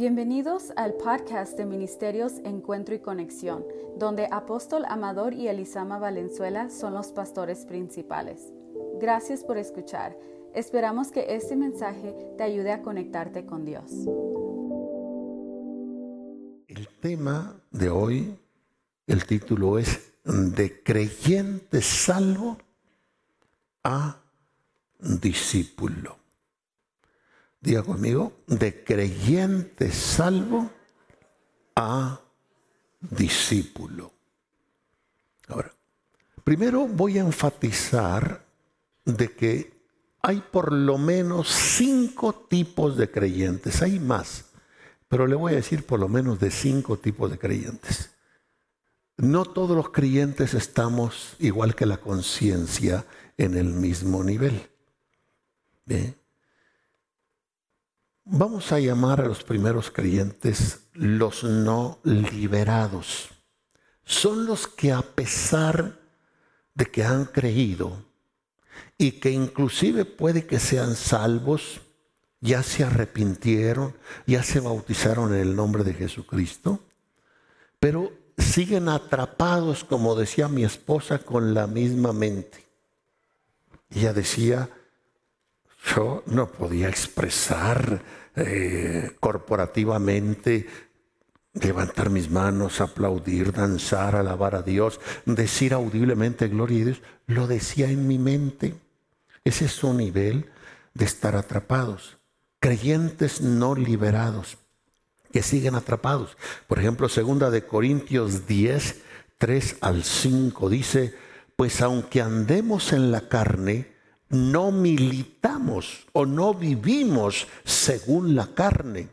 Bienvenidos al podcast de Ministerios Encuentro y Conexión, donde Apóstol Amador y Elisama Valenzuela son los pastores principales. Gracias por escuchar. Esperamos que este mensaje te ayude a conectarte con Dios. El tema de hoy, el título es De creyente salvo a discípulo diga conmigo, de creyente salvo a discípulo. Ahora, primero voy a enfatizar de que hay por lo menos cinco tipos de creyentes, hay más, pero le voy a decir por lo menos de cinco tipos de creyentes. No todos los creyentes estamos igual que la conciencia en el mismo nivel. ¿Bien? Vamos a llamar a los primeros creyentes los no liberados. Son los que a pesar de que han creído y que inclusive puede que sean salvos, ya se arrepintieron, ya se bautizaron en el nombre de Jesucristo, pero siguen atrapados, como decía mi esposa, con la misma mente. Ella decía, yo no podía expresar eh, corporativamente, levantar mis manos, aplaudir, danzar, alabar a Dios, decir audiblemente gloria a Dios, lo decía en mi mente. Ese es su nivel de estar atrapados. Creyentes no liberados, que siguen atrapados. Por ejemplo, segunda de Corintios 10, 3 al 5 dice, pues aunque andemos en la carne, no militamos o no vivimos según la carne.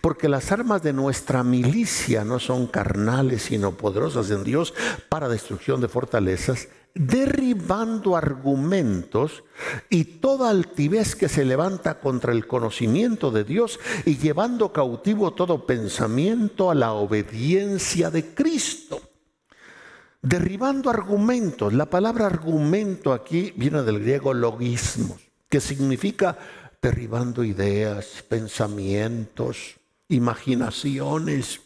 Porque las armas de nuestra milicia no son carnales, sino poderosas en Dios para destrucción de fortalezas, derribando argumentos y toda altivez que se levanta contra el conocimiento de Dios y llevando cautivo todo pensamiento a la obediencia de Cristo derribando argumentos. La palabra argumento aquí viene del griego logismos, que significa derribando ideas, pensamientos, imaginaciones.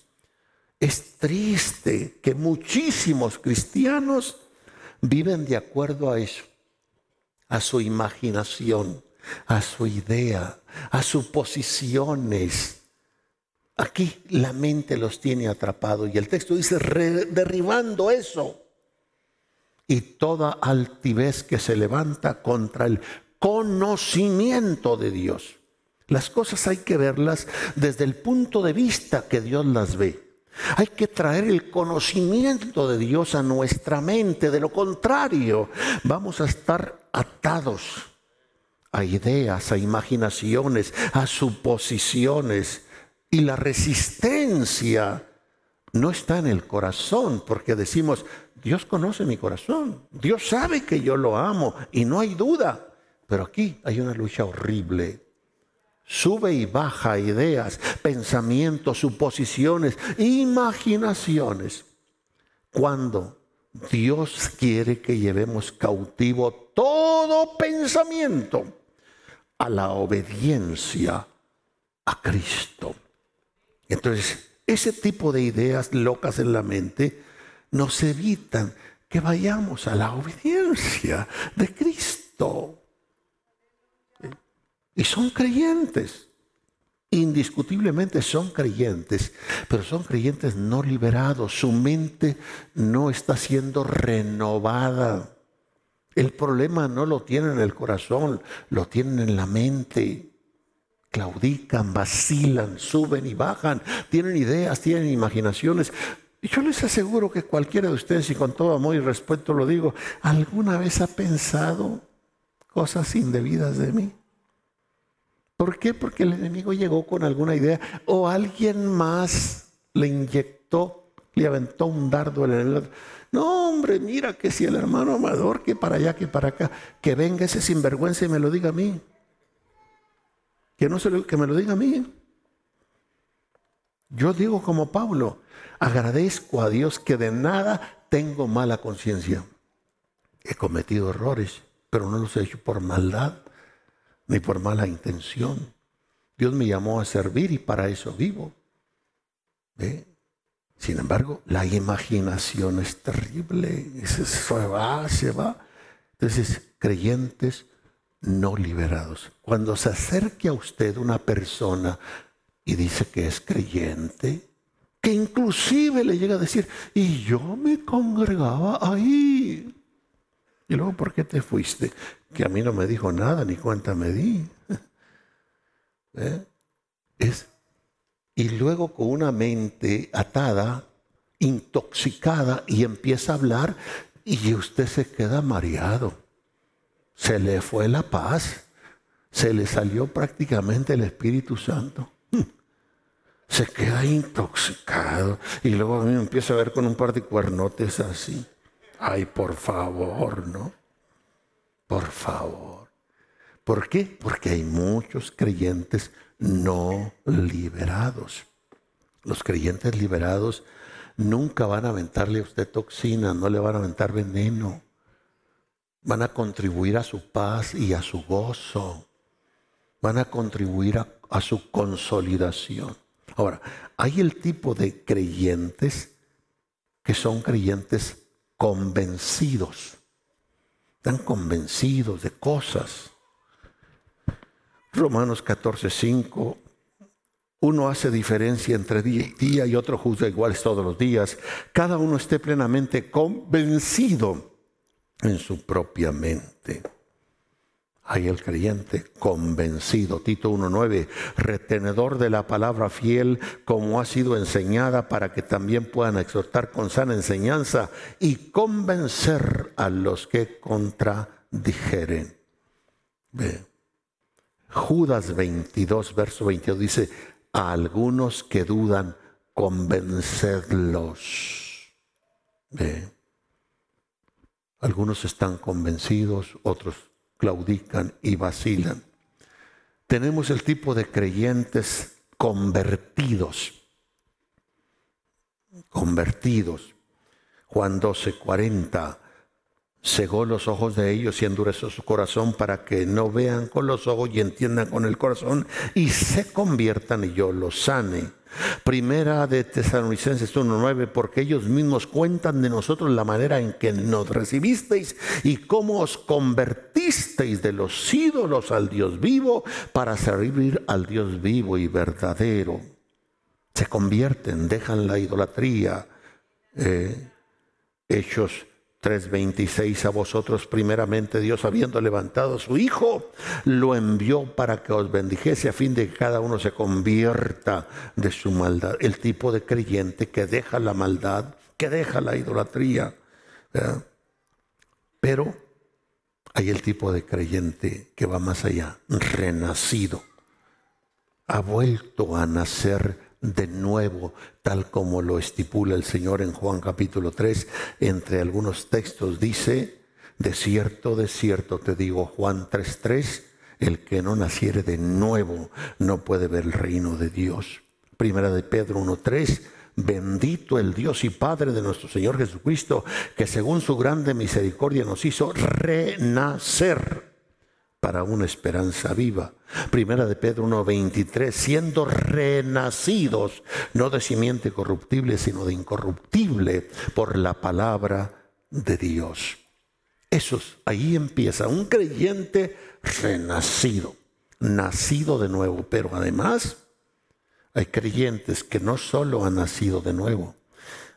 Es triste que muchísimos cristianos viven de acuerdo a eso, a su imaginación, a su idea, a sus posiciones Aquí la mente los tiene atrapados y el texto dice derribando eso y toda altivez que se levanta contra el conocimiento de Dios. Las cosas hay que verlas desde el punto de vista que Dios las ve. Hay que traer el conocimiento de Dios a nuestra mente. De lo contrario, vamos a estar atados a ideas, a imaginaciones, a suposiciones y la resistencia no está en el corazón, porque decimos, Dios conoce mi corazón, Dios sabe que yo lo amo y no hay duda. Pero aquí hay una lucha horrible. Sube y baja ideas, pensamientos, suposiciones, imaginaciones. Cuando Dios quiere que llevemos cautivo todo pensamiento a la obediencia a Cristo. Entonces, ese tipo de ideas locas en la mente nos evitan que vayamos a la obediencia de Cristo. Y son creyentes, indiscutiblemente son creyentes, pero son creyentes no liberados, su mente no está siendo renovada. El problema no lo tienen en el corazón, lo tienen en la mente claudican, vacilan, suben y bajan, tienen ideas, tienen imaginaciones. Y yo les aseguro que cualquiera de ustedes, y con todo amor y respeto lo digo, alguna vez ha pensado cosas indebidas de mí. ¿Por qué? Porque el enemigo llegó con alguna idea o alguien más le inyectó, le aventó un dardo en el... No, hombre, mira que si el hermano amador, que para allá, que para acá, que venga ese sinvergüenza y me lo diga a mí. Que, no se que me lo diga a mí. Yo digo como Pablo, agradezco a Dios que de nada tengo mala conciencia. He cometido errores, pero no los he hecho por maldad ni por mala intención. Dios me llamó a servir y para eso vivo. Sin embargo, la imaginación es terrible. Se va, se va. Entonces, creyentes no liberados. Cuando se acerque a usted una persona y dice que es creyente, que inclusive le llega a decir, y yo me congregaba ahí. Y luego, ¿por qué te fuiste? Que a mí no me dijo nada, ni cuenta me di. ¿Eh? Es, y luego con una mente atada, intoxicada, y empieza a hablar, y usted se queda mareado. Se le fue la paz, se le salió prácticamente el Espíritu Santo se queda intoxicado y luego a mí me empieza a ver con un par de cuernotes así. Ay, por favor, ¿no? Por favor. ¿Por qué? Porque hay muchos creyentes no liberados. Los creyentes liberados nunca van a aventarle a usted toxina, no le van a aventar veneno. Van a contribuir a su paz y a su gozo. Van a contribuir a, su consolidación. Ahora, hay el tipo de creyentes que son creyentes convencidos. Están convencidos de cosas. Romanos 14, 5. Uno hace diferencia entre día y día y otro juzga iguales todos los días. Cada uno esté plenamente convencido en su propia mente. Hay el creyente convencido, Tito 1.9, retenedor de la palabra fiel como ha sido enseñada para que también puedan exhortar con sana enseñanza y convencer a los que contradijeren. Ve. Judas 22, verso 22 dice, a algunos que dudan, convencedlos. Ve. Algunos están convencidos, otros claudican y vacilan. Tenemos el tipo de creyentes convertidos. Convertidos. Juan 12, 40. Cegó los ojos de ellos y endureció su corazón para que no vean con los ojos y entiendan con el corazón y se conviertan y yo los sane. Primera de Tesalonicenses 1.9, porque ellos mismos cuentan de nosotros la manera en que nos recibisteis y cómo os convertisteis de los ídolos al Dios vivo para servir al Dios vivo y verdadero. Se convierten, dejan la idolatría. Eh, hechos 3:26 a vosotros primeramente Dios habiendo levantado a su Hijo, lo envió para que os bendijese a fin de que cada uno se convierta de su maldad. El tipo de creyente que deja la maldad, que deja la idolatría. Pero hay el tipo de creyente que va más allá, renacido, ha vuelto a nacer de nuevo, tal como lo estipula el Señor en Juan capítulo 3. Entre algunos textos dice, de cierto, de cierto te digo, Juan 3.3, el que no naciere de nuevo no puede ver el reino de Dios. Primera de Pedro 1.3, bendito el Dios y Padre de nuestro Señor Jesucristo, que según su grande misericordia nos hizo renacer para una esperanza viva. Primera de Pedro 1:23, siendo renacidos, no de simiente corruptible, sino de incorruptible por la palabra de Dios. Eso ahí empieza un creyente renacido, nacido de nuevo, pero además hay creyentes que no solo han nacido de nuevo,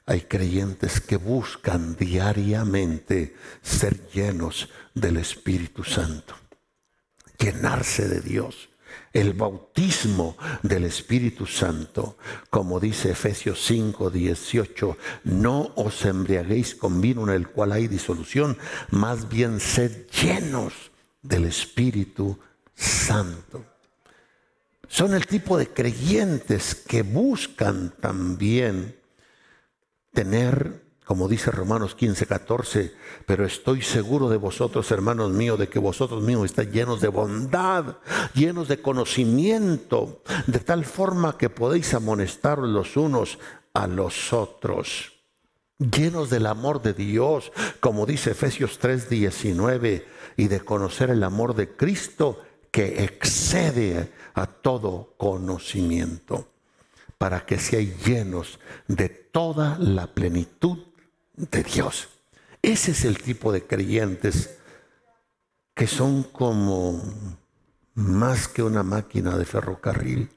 hay creyentes que buscan diariamente ser llenos del Espíritu Santo llenarse de Dios. El bautismo del Espíritu Santo, como dice Efesios 5, 18, no os embriaguéis con vino en el cual hay disolución, más bien sed llenos del Espíritu Santo. Son el tipo de creyentes que buscan también tener como dice Romanos 15, 14, pero estoy seguro de vosotros, hermanos míos, de que vosotros mismos estáis llenos de bondad, llenos de conocimiento, de tal forma que podéis amonestar los unos a los otros, llenos del amor de Dios, como dice Efesios 3, 19, y de conocer el amor de Cristo que excede a todo conocimiento, para que seáis llenos de toda la plenitud de Dios. Ese es el tipo de creyentes que son como más que una máquina de ferrocarril,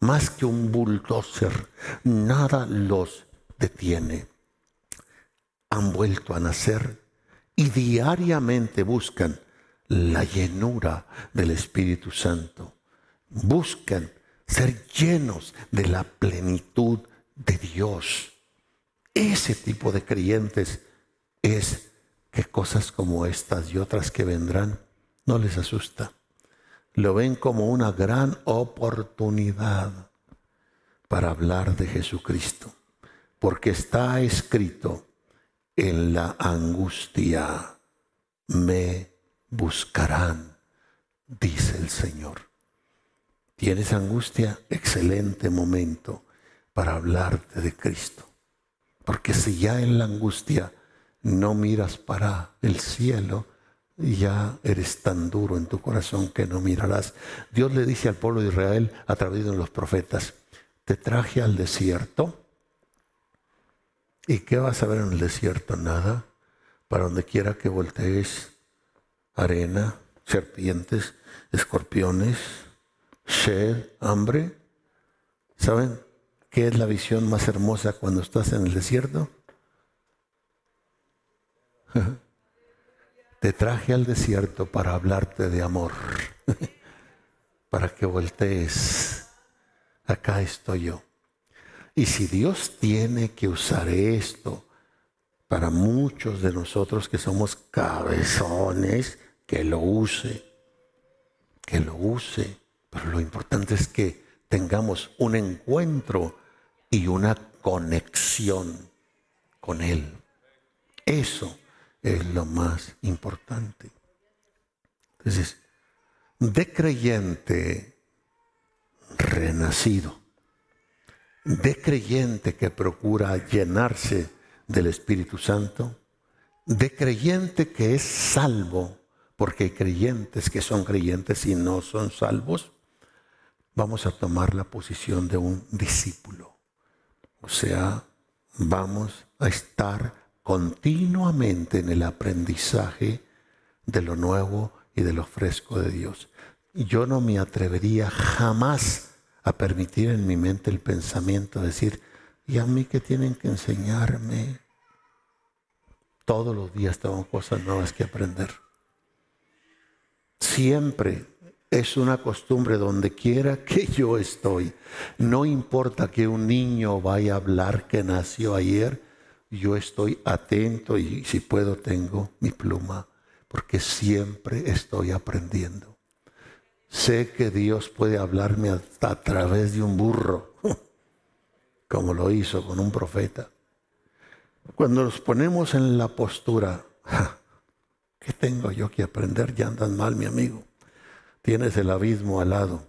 más que un bulldozer, nada los detiene. Han vuelto a nacer y diariamente buscan la llenura del Espíritu Santo. Buscan ser llenos de la plenitud de Dios. Ese tipo de creyentes es que cosas como estas y otras que vendrán no les asusta. Lo ven como una gran oportunidad para hablar de Jesucristo, porque está escrito en la angustia, me buscarán, dice el Señor. ¿Tienes angustia? Excelente momento para hablarte de Cristo. Porque si ya en la angustia no miras para el cielo, ya eres tan duro en tu corazón que no mirarás. Dios le dice al pueblo de Israel a través de los profetas, te traje al desierto. ¿Y qué vas a ver en el desierto? Nada. Para donde quiera que voltees, arena, serpientes, escorpiones, sed, hambre. ¿Saben qué es la visión más hermosa cuando estás en el desierto? Te traje al desierto para hablarte de amor, para que voltees. Acá estoy yo. Y si Dios tiene que usar esto para muchos de nosotros que somos cabezones, que lo use, que lo use. Pero lo importante es que tengamos un encuentro y una conexión con Él. Eso es lo más importante. Entonces, de creyente renacido, de creyente que procura llenarse del Espíritu Santo, de creyente que es salvo, porque hay creyentes que son creyentes y no son salvos, vamos a tomar la posición de un discípulo. O sea, vamos a estar continuamente en el aprendizaje de lo nuevo y de lo fresco de Dios. Yo no me atrevería jamás a permitir en mi mente el pensamiento de decir, ¿y a mí qué tienen que enseñarme? Todos los días tengo cosas nuevas que aprender. Siempre es una costumbre donde quiera que yo estoy. No importa que un niño vaya a hablar que nació ayer, yo estoy atento y si puedo tengo mi pluma, porque siempre estoy aprendiendo. Sé que Dios puede hablarme a través de un burro, como lo hizo con un profeta. Cuando nos ponemos en la postura, ¿qué tengo yo que aprender? Ya andas mal, mi amigo. Tienes el abismo al lado.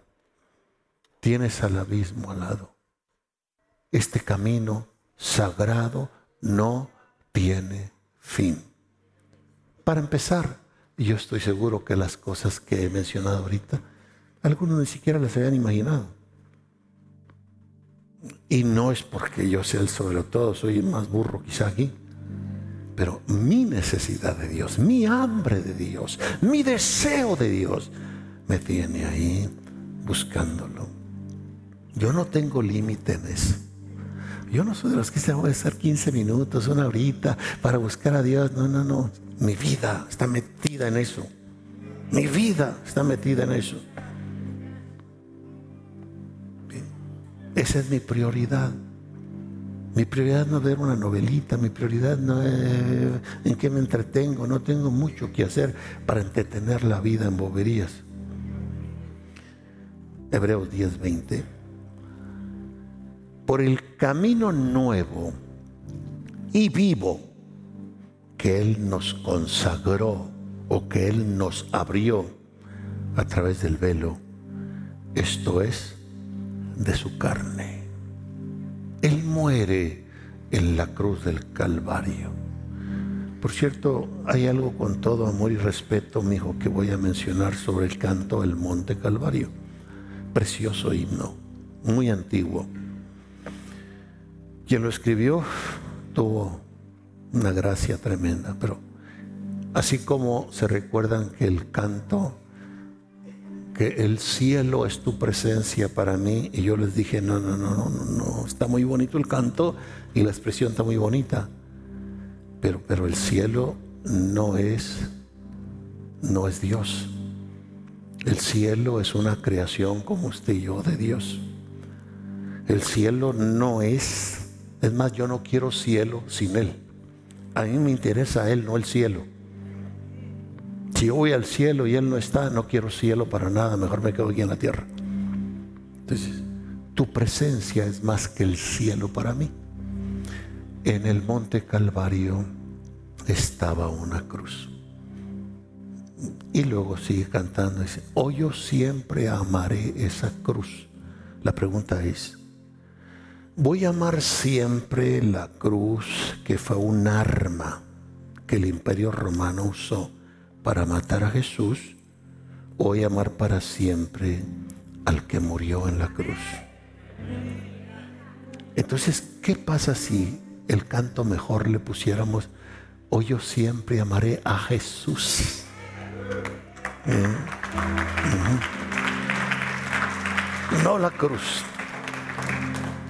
Tienes al abismo al lado. Este camino sagrado no tiene fin. Para empezar, yo estoy seguro que las cosas que he mencionado ahorita, algunos ni siquiera las habían imaginado. Y no es porque yo sea el sobre todo, soy el más burro quizá aquí. Pero mi necesidad de Dios, mi hambre de Dios, mi deseo de Dios, me tiene ahí buscándolo. Yo no tengo límite en eso. Yo no soy de los que se voy a estar 15 minutos, una horita para buscar a Dios. No, no, no. Mi vida está metida en eso. Mi vida está metida en eso. Esa es mi prioridad. Mi prioridad no es ver una novelita, mi prioridad no es en qué me entretengo, no tengo mucho que hacer para entretener la vida en boberías. Hebreos 10:20 por el camino nuevo y vivo que Él nos consagró o que Él nos abrió a través del velo, esto es, de su carne. Él muere en la cruz del Calvario Por cierto, hay algo con todo amor y respeto, mi hijo, que voy a mencionar sobre el canto del Monte Calvario. Precioso himno, muy antiguo. Quien lo escribió tuvo una gracia tremenda, pero así como se recuerdan que el canto, que el cielo es tu presencia para mí, y yo les dije, no, no, no, no, no, está muy bonito el canto y la expresión está muy bonita, pero, pero el cielo no es, no es Dios. El cielo es una creación como usted y yo de Dios. El cielo no es, es más, yo no quiero cielo sin Él. A mí me interesa Él, no el cielo. Si yo voy al cielo y Él no está, no quiero cielo para nada, mejor me quedo aquí en la tierra. Entonces, tu presencia es más que el cielo para mí. En el monte Calvario estaba una cruz. Y luego sigue cantando, dice, hoy oh, yo siempre amaré esa cruz. La pregunta es, Voy a amar siempre la cruz que fue un arma que el imperio romano usó para matar a Jesús. Voy a amar para siempre al que murió en la cruz. Entonces, ¿qué pasa si el canto mejor le pusiéramos, hoy yo siempre amaré a Jesús? No la cruz.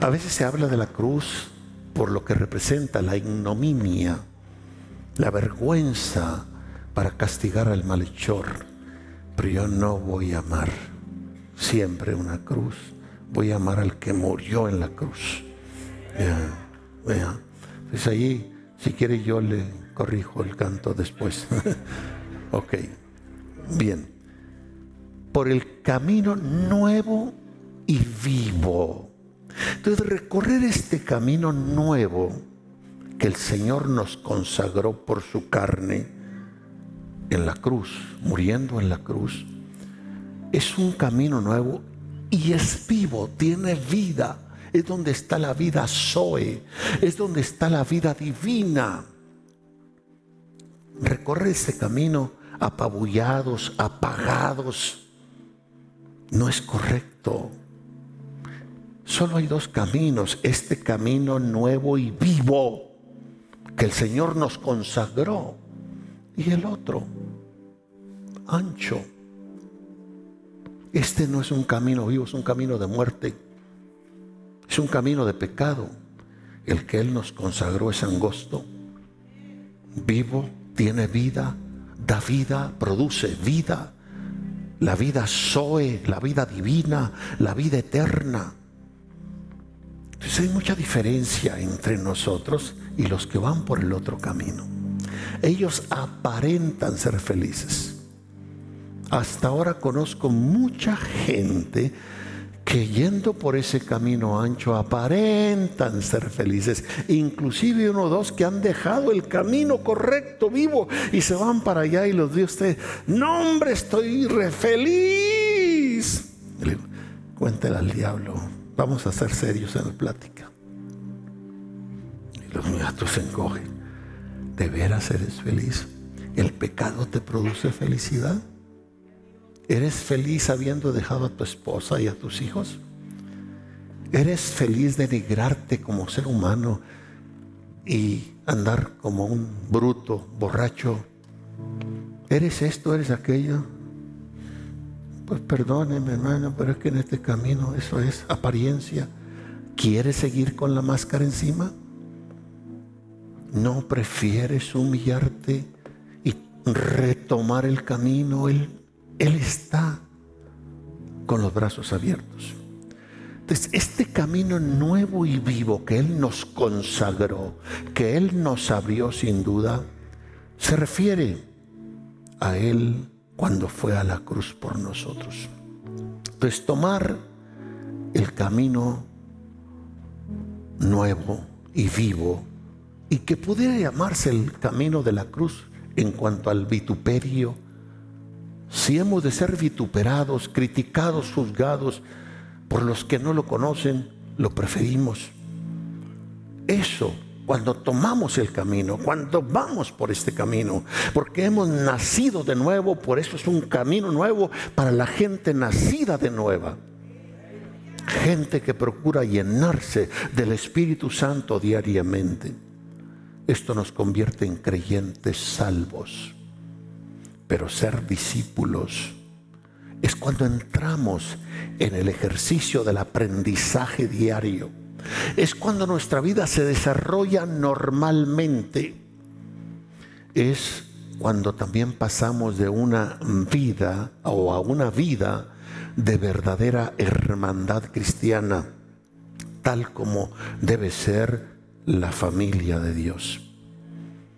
A veces se habla de la cruz por lo que representa la ignominia, la vergüenza para castigar al malhechor. Pero yo no voy a amar siempre una cruz, voy a amar al que murió en la cruz. Vea. Pues ahí, si quiere, yo le corrijo el canto después. ok, bien. Por el camino nuevo y vivo entonces recorrer este camino nuevo que el Señor nos consagró por su carne en la cruz, muriendo en la cruz, es un camino nuevo y es vivo, tiene vida. Es donde está la vida Zoe, es donde está la vida divina. Recorrer este camino apabullados, apagados, no es correcto. Solo hay dos caminos, este camino nuevo y vivo que el Señor nos consagró y el otro, ancho. Este no es un camino vivo, es un camino de muerte, es un camino de pecado. El que Él nos consagró es angosto, vivo, tiene vida, da vida, produce vida, la vida Zoe, la vida divina, la vida eterna. Entonces hay mucha diferencia entre nosotros y los que van por el otro camino. Ellos aparentan ser felices. Hasta ahora conozco mucha gente que yendo por ese camino ancho aparentan ser felices. Inclusive uno o dos que han dejado el camino correcto, vivo, y se van para allá y los dice usted, no hombre, estoy feliz. cuéntele al diablo Vamos a ser serios en la plática. Y los gatos se encogen. ¿De veras eres feliz? ¿El pecado te produce felicidad? ¿Eres feliz habiendo dejado a tu esposa y a tus hijos? ¿Eres feliz de denigrarte como ser humano y andar como un bruto, borracho? ¿Eres esto, eres aquello? Pues perdóneme, hermano, pero es que en este camino eso es apariencia. ¿Quieres seguir con la máscara encima? ¿No prefieres humillarte y retomar el camino? Él, él está con los brazos abiertos. Entonces, este camino nuevo y vivo que Él nos consagró, que Él nos abrió sin duda, se refiere a Él cuando fue a la cruz por nosotros. Pues tomar el camino nuevo y vivo y que pudiera llamarse el camino de la cruz en cuanto al vituperio, si hemos de ser vituperados, criticados, juzgados por los que no lo conocen, lo preferimos. Eso cuando tomamos el camino, cuando vamos por este camino, porque hemos nacido de nuevo, por eso es un camino nuevo para la gente nacida de nueva. Gente que procura llenarse del Espíritu Santo diariamente. Esto nos convierte en creyentes salvos. Pero ser discípulos es cuando entramos en el ejercicio del aprendizaje diario es cuando nuestra vida se desarrolla normalmente. Es cuando también pasamos de una vida o a una vida de verdadera hermandad cristiana, tal como debe ser la familia de Dios.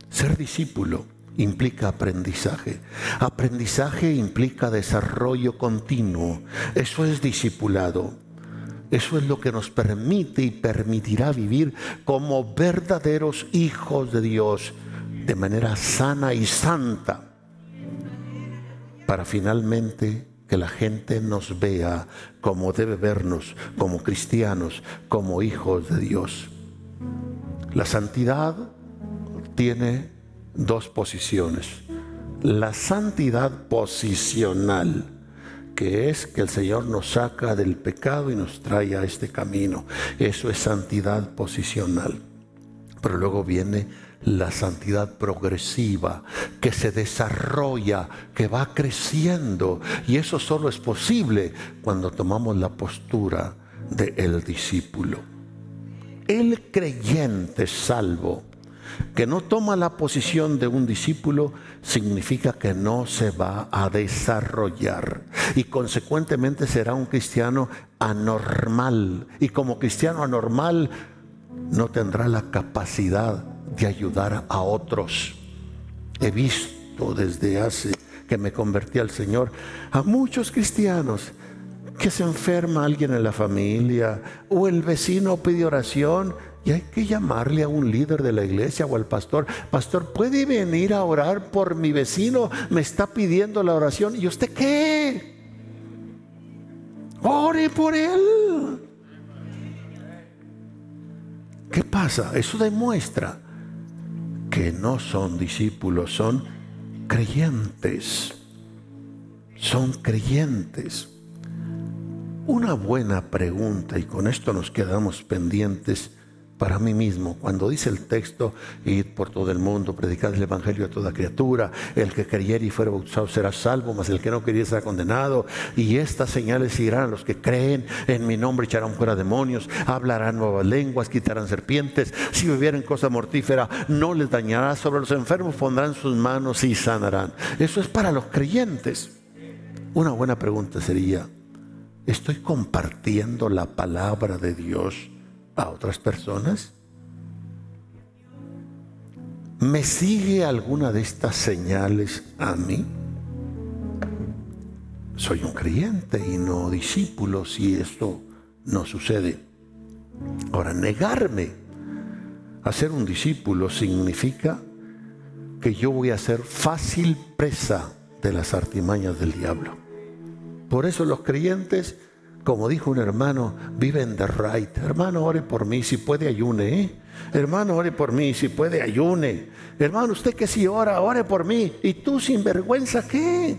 Ser discípulo implica aprendizaje. Aprendizaje implica desarrollo continuo. Eso es discipulado. Eso es lo que nos permite y permitirá vivir como verdaderos hijos de Dios de manera sana y santa para finalmente que la gente nos vea como debe vernos, como cristianos, como hijos de Dios. La santidad tiene dos posiciones. La santidad posicional que es que el Señor nos saca del pecado y nos trae a este camino. Eso es santidad posicional. Pero luego viene la santidad progresiva, que se desarrolla, que va creciendo. Y eso solo es posible cuando tomamos la postura del el discípulo. El creyente salvo que no toma la posición de un discípulo significa que no se va a desarrollar y consecuentemente será un cristiano anormal y como cristiano anormal no tendrá la capacidad de ayudar a otros. He visto desde hace que me convertí al Señor a muchos cristianos que se enferma alguien en la familia o el vecino pide oración y hay que llamarle a un líder de la iglesia o al pastor. Pastor, ¿puede venir a orar por mi vecino? Me está pidiendo la oración. ¿Y usted qué? Ore por él. ¿Qué pasa? Eso demuestra que no son discípulos, son creyentes. Son creyentes. Una buena pregunta, y con esto nos quedamos pendientes, para mí mismo. Cuando dice el texto, id por todo el mundo, predicad el Evangelio a toda criatura, el que creyere y fuera bautizado será salvo, mas el que no queriera será condenado. Y estas señales seguirán a los que creen, en mi nombre echarán fuera demonios, hablarán nuevas lenguas, quitarán serpientes, si bebieren cosa mortífera no les dañará, sobre los enfermos pondrán sus manos y sanarán. Eso es para los creyentes. Una buena pregunta sería, ¿estoy compartiendo la palabra de Dios? A otras personas? ¿Me sigue alguna de estas señales a mí? Soy un creyente y no discípulo si esto no sucede. Ahora, negarme a ser un discípulo significa que yo voy a ser fácil presa de las artimañas del diablo. Por eso los creyentes como dijo un hermano, vive en the right. Hermano, ore por mí, si puede ayune. ¿eh? Hermano, ore por mí, si puede ayune. Hermano, usted que si ora, ore por mí. ¿Y tú sin vergüenza qué?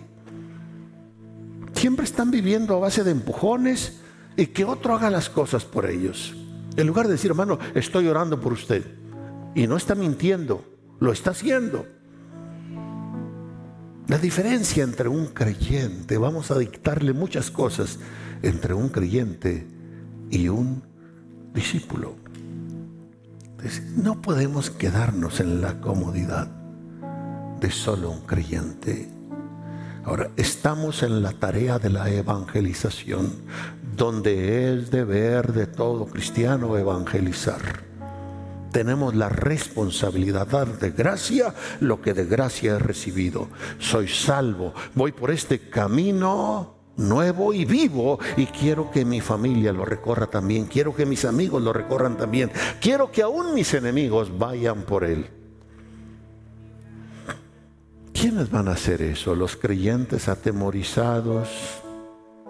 Siempre están viviendo a base de empujones y que otro haga las cosas por ellos. En lugar de decir, hermano, estoy orando por usted. Y no está mintiendo, lo está haciendo. La diferencia entre un creyente, vamos a dictarle muchas cosas entre un creyente y un discípulo. no podemos quedarnos en la comodidad de solo un creyente. Ahora, estamos en la tarea de la evangelización, donde es deber de todo cristiano evangelizar tenemos la responsabilidad de dar de gracia lo que de gracia he recibido. Soy salvo, voy por este camino nuevo y vivo y quiero que mi familia lo recorra también, quiero que mis amigos lo recorran también, quiero que aún mis enemigos vayan por él. ¿Quiénes van a hacer eso? ¿Los creyentes atemorizados?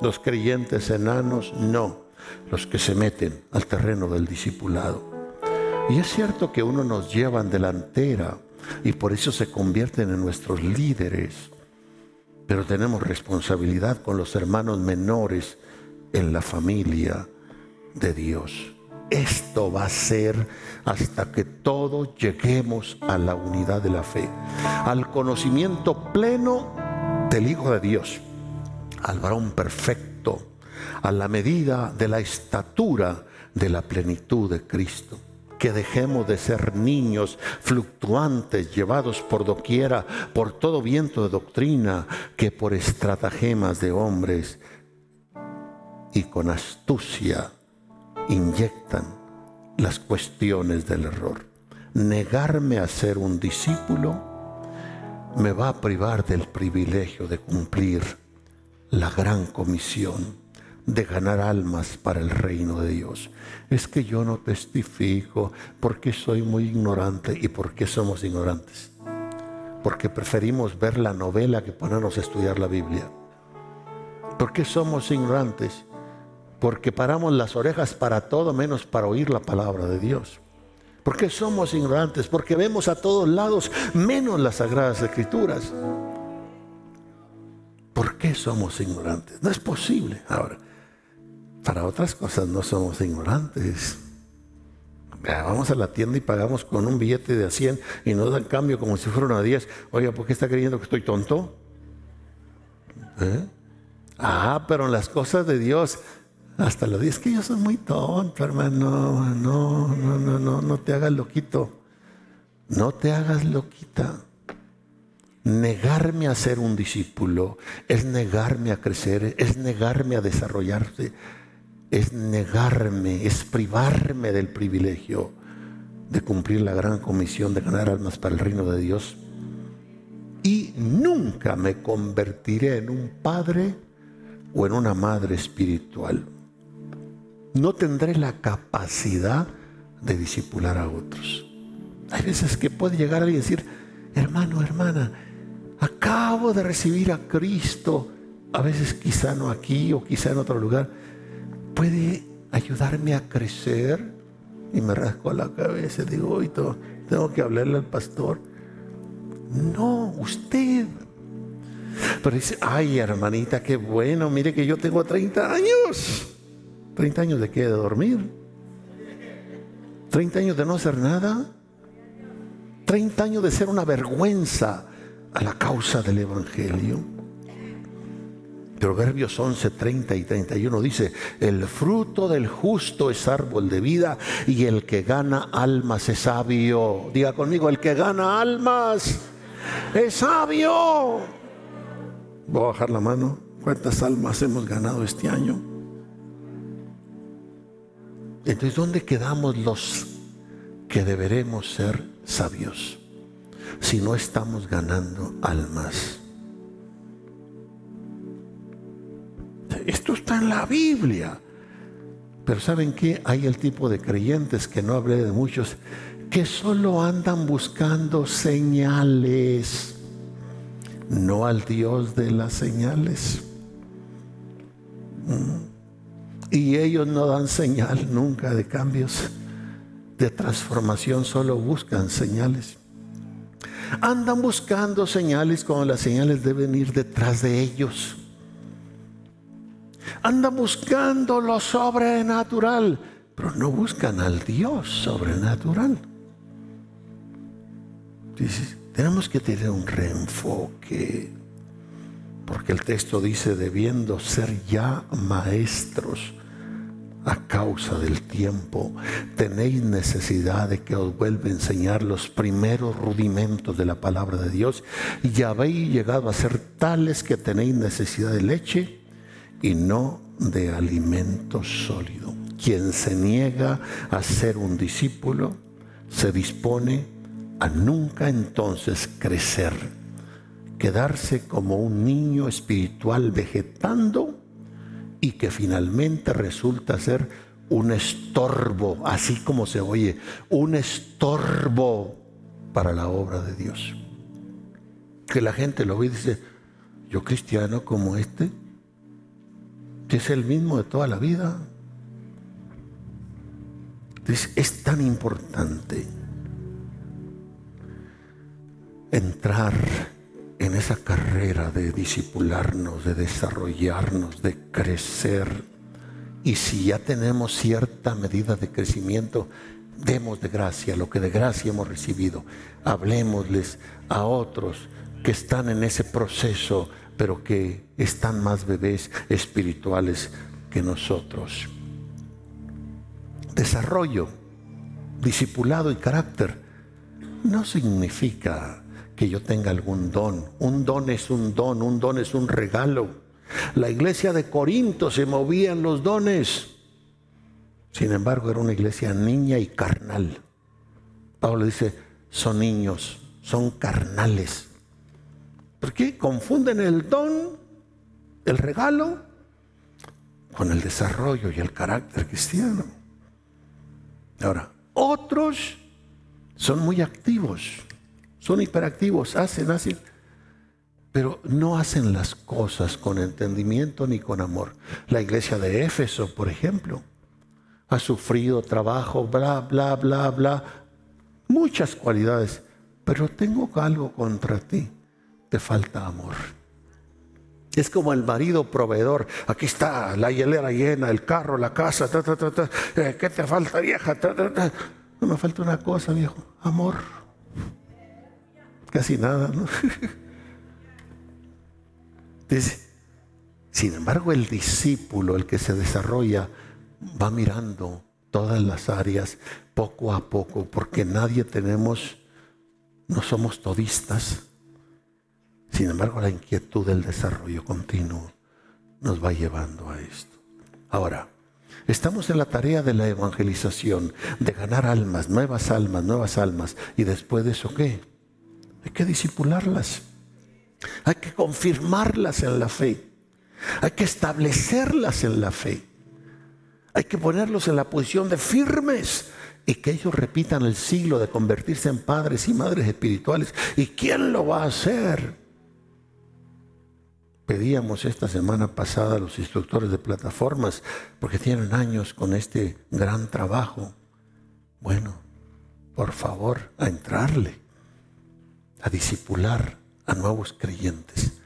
¿Los creyentes enanos? No, los que se meten al terreno del discipulado Y es cierto que uno nos lleva en delantera y por eso se convierten en nuestros líderes. Pero tenemos responsabilidad con los hermanos menores en la familia de Dios. Esto va a ser hasta que todos lleguemos a la unidad de la fe, al conocimiento pleno del Hijo de Dios, al varón perfecto, a la medida de la estatura de la plenitud de Cristo. Que dejemos de ser niños fluctuantes, llevados por doquiera, por todo viento de doctrina, que por estratagemas de hombres y con astucia inyectan las cuestiones del error. Negarme a ser un discípulo me va a privar del privilegio de cumplir la gran comisión de ganar almas para el reino de Dios. Es que yo no testifico porque soy muy ignorante. ¿Y por qué somos ignorantes? Porque preferimos ver la novela que ponernos a estudiar la Biblia. ¿Por qué somos ignorantes? Porque paramos las orejas para todo menos para oír la palabra de Dios. ¿Por qué somos ignorantes? Porque vemos a todos lados menos las sagradas escrituras. ¿Por qué somos ignorantes? No es posible. Ahora, para otras cosas no somos ignorantes. Vamos a la tienda y pagamos con un billete de a 100 y nos dan cambio como si fuera a 10. Oiga, ¿por qué está creyendo que estoy tonto? ¿Eh? Ah, pero en las cosas de Dios hasta lo dice, que yo soy muy tonto, hermano. No, no, no, no, no te hagas loquito. No te hagas loquita. Negarme a ser un discípulo es negarme a crecer, es negarme a desarrollarse, es negarme, es privarme del privilegio de cumplir la gran comisión de ganar almas para el reino de Dios. Y nunca me convertiré en un padre o en una madre espiritual no tendré la capacidad de disipular a otros. Hay veces que puede llegar alguien y decir, hermano, hermana, acabo de recibir a Cristo, a veces quizá no aquí o quizá en otro lugar, puede ayudarme a crecer. Y me rasco la cabeza y digo, tengo que hablarle al pastor. No, usted. Pero dice, ay hermanita, qué bueno, mire que yo tengo 30 años. ¿30 años de qué? ¿De dormir? ¿30 años de no hacer nada? ¿30 años de ser una vergüenza a la causa del Evangelio? Proverbios 11, 30 y 31 dice, el fruto del justo es árbol de vida y el que gana almas es sabio. Diga conmigo, el que gana almas es sabio. Voy a bajar la mano. ¿Cuántas almas hemos ganado este año? Entonces, ¿dónde quedamos los que deberemos ser sabios si no estamos ganando almas? Esto está en la Biblia. Pero ¿saben qué? Hay el tipo de creyentes que no hablé de muchos que solo andan buscando señales, no al Dios de las señales. Mm. Y ellos no dan señal nunca de cambios, de transformación, solo buscan señales. Andan buscando señales cuando las señales deben ir detrás de ellos. Andan buscando lo sobrenatural, pero no buscan al Dios sobrenatural. tenemos que tener un reenfoque, porque el texto dice, debiendo ser ya maestros a causa del tiempo, tenéis necesidad de que os vuelva a enseñar los primeros rudimentos de la palabra de Dios y habéis llegado a ser tales que tenéis necesidad de leche y no de alimento sólido. Quien se niega a ser un discípulo se dispone a nunca entonces crecer, quedarse como un niño espiritual vegetando y que finalmente resulta ser un estorbo, así como se oye, un estorbo para la obra de Dios. Que la gente lo ve y dice, yo cristiano como este, que es el mismo de toda la vida. Entonces es tan importante entrar en esa carrera de disipularnos, de desarrollarnos, de crecer. Y si ya tenemos cierta medida de crecimiento, demos de gracia lo que de gracia hemos recibido. Hablemosles a otros que están en ese proceso, pero que están más bebés espirituales que nosotros. Desarrollo, discipulado y carácter no significa que yo tenga algún don. Un don es un don, un don es un regalo. La iglesia de Corinto se movía en los dones. Sin embargo, era una iglesia niña y carnal. Pablo dice, son niños, son carnales. ¿Por qué? Confunden el don, el regalo, con el desarrollo y el carácter cristiano. Ahora, otros son muy activos son hiperactivos, hacen, hacen, pero no hacen las cosas con entendimiento ni con amor. La iglesia de Éfeso, por ejemplo, ha sufrido trabajo, bla, bla, bla, bla, muchas cualidades, pero tengo algo contra ti, te falta amor. Es como el marido proveedor. Aquí está la hielera llena, el carro, la casa. Ta, eh, ¿Qué te falta, vieja? No me falta una cosa, viejo. Amor. Casi nada, ¿no? Dice, sin embargo, el discípulo, el que se desarrolla, va mirando todas las áreas poco a poco, porque nadie tenemos, no somos todistas. Sin embargo, la inquietud del desarrollo continuo nos va llevando a esto. Ahora, estamos en la tarea de la evangelización, de ganar almas, nuevas almas, nuevas almas. ¿Y después de eso qué? Hay que disipularlas. Hay que confirmarlas en la fe. Hay que establecerlas en la fe. Hay que ponerlos en la posición de firmes y que ellos repitan el siglo de convertirse en padres y madres espirituales. ¿Y quién lo va a hacer? Pedíamos esta semana pasada a los instructores de plataformas, porque tienen años con este gran trabajo. Bueno, por favor, a entrarle a disipular a nuevos creyentes.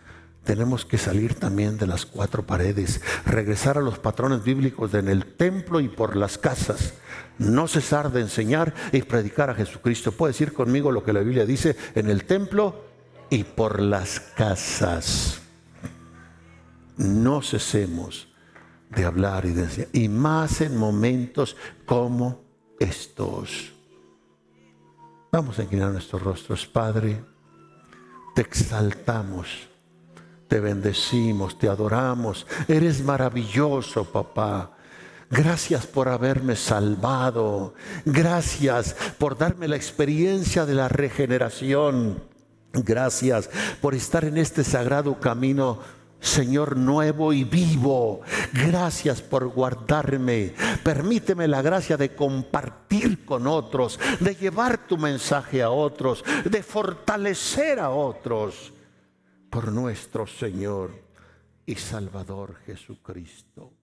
Tenemos que salir también de las cuatro paredes, regresar a los patrones bíblicos de en el templo y por las casas, no cesar de enseñar y predicar a Jesucristo. ¿Puede decir conmigo lo que la Biblia dice en el templo y por las casas? No cesemos de hablar y de enseñar, y más en momentos como estos. Vamos a inclinar nuestros rostros, Padre. Te exaltamos, te bendecimos, te adoramos. Eres maravilloso, papá. Gracias por haberme salvado. Gracias por darme la experiencia de la regeneración. Gracias por estar en este sagrado camino Señor nuevo y vivo. Gracias por guardarme. Permíteme la gracia de compartir con otros, de llevar tu mensaje a otros, de fortalecer a otros por nuestro Señor y Salvador Jesucristo.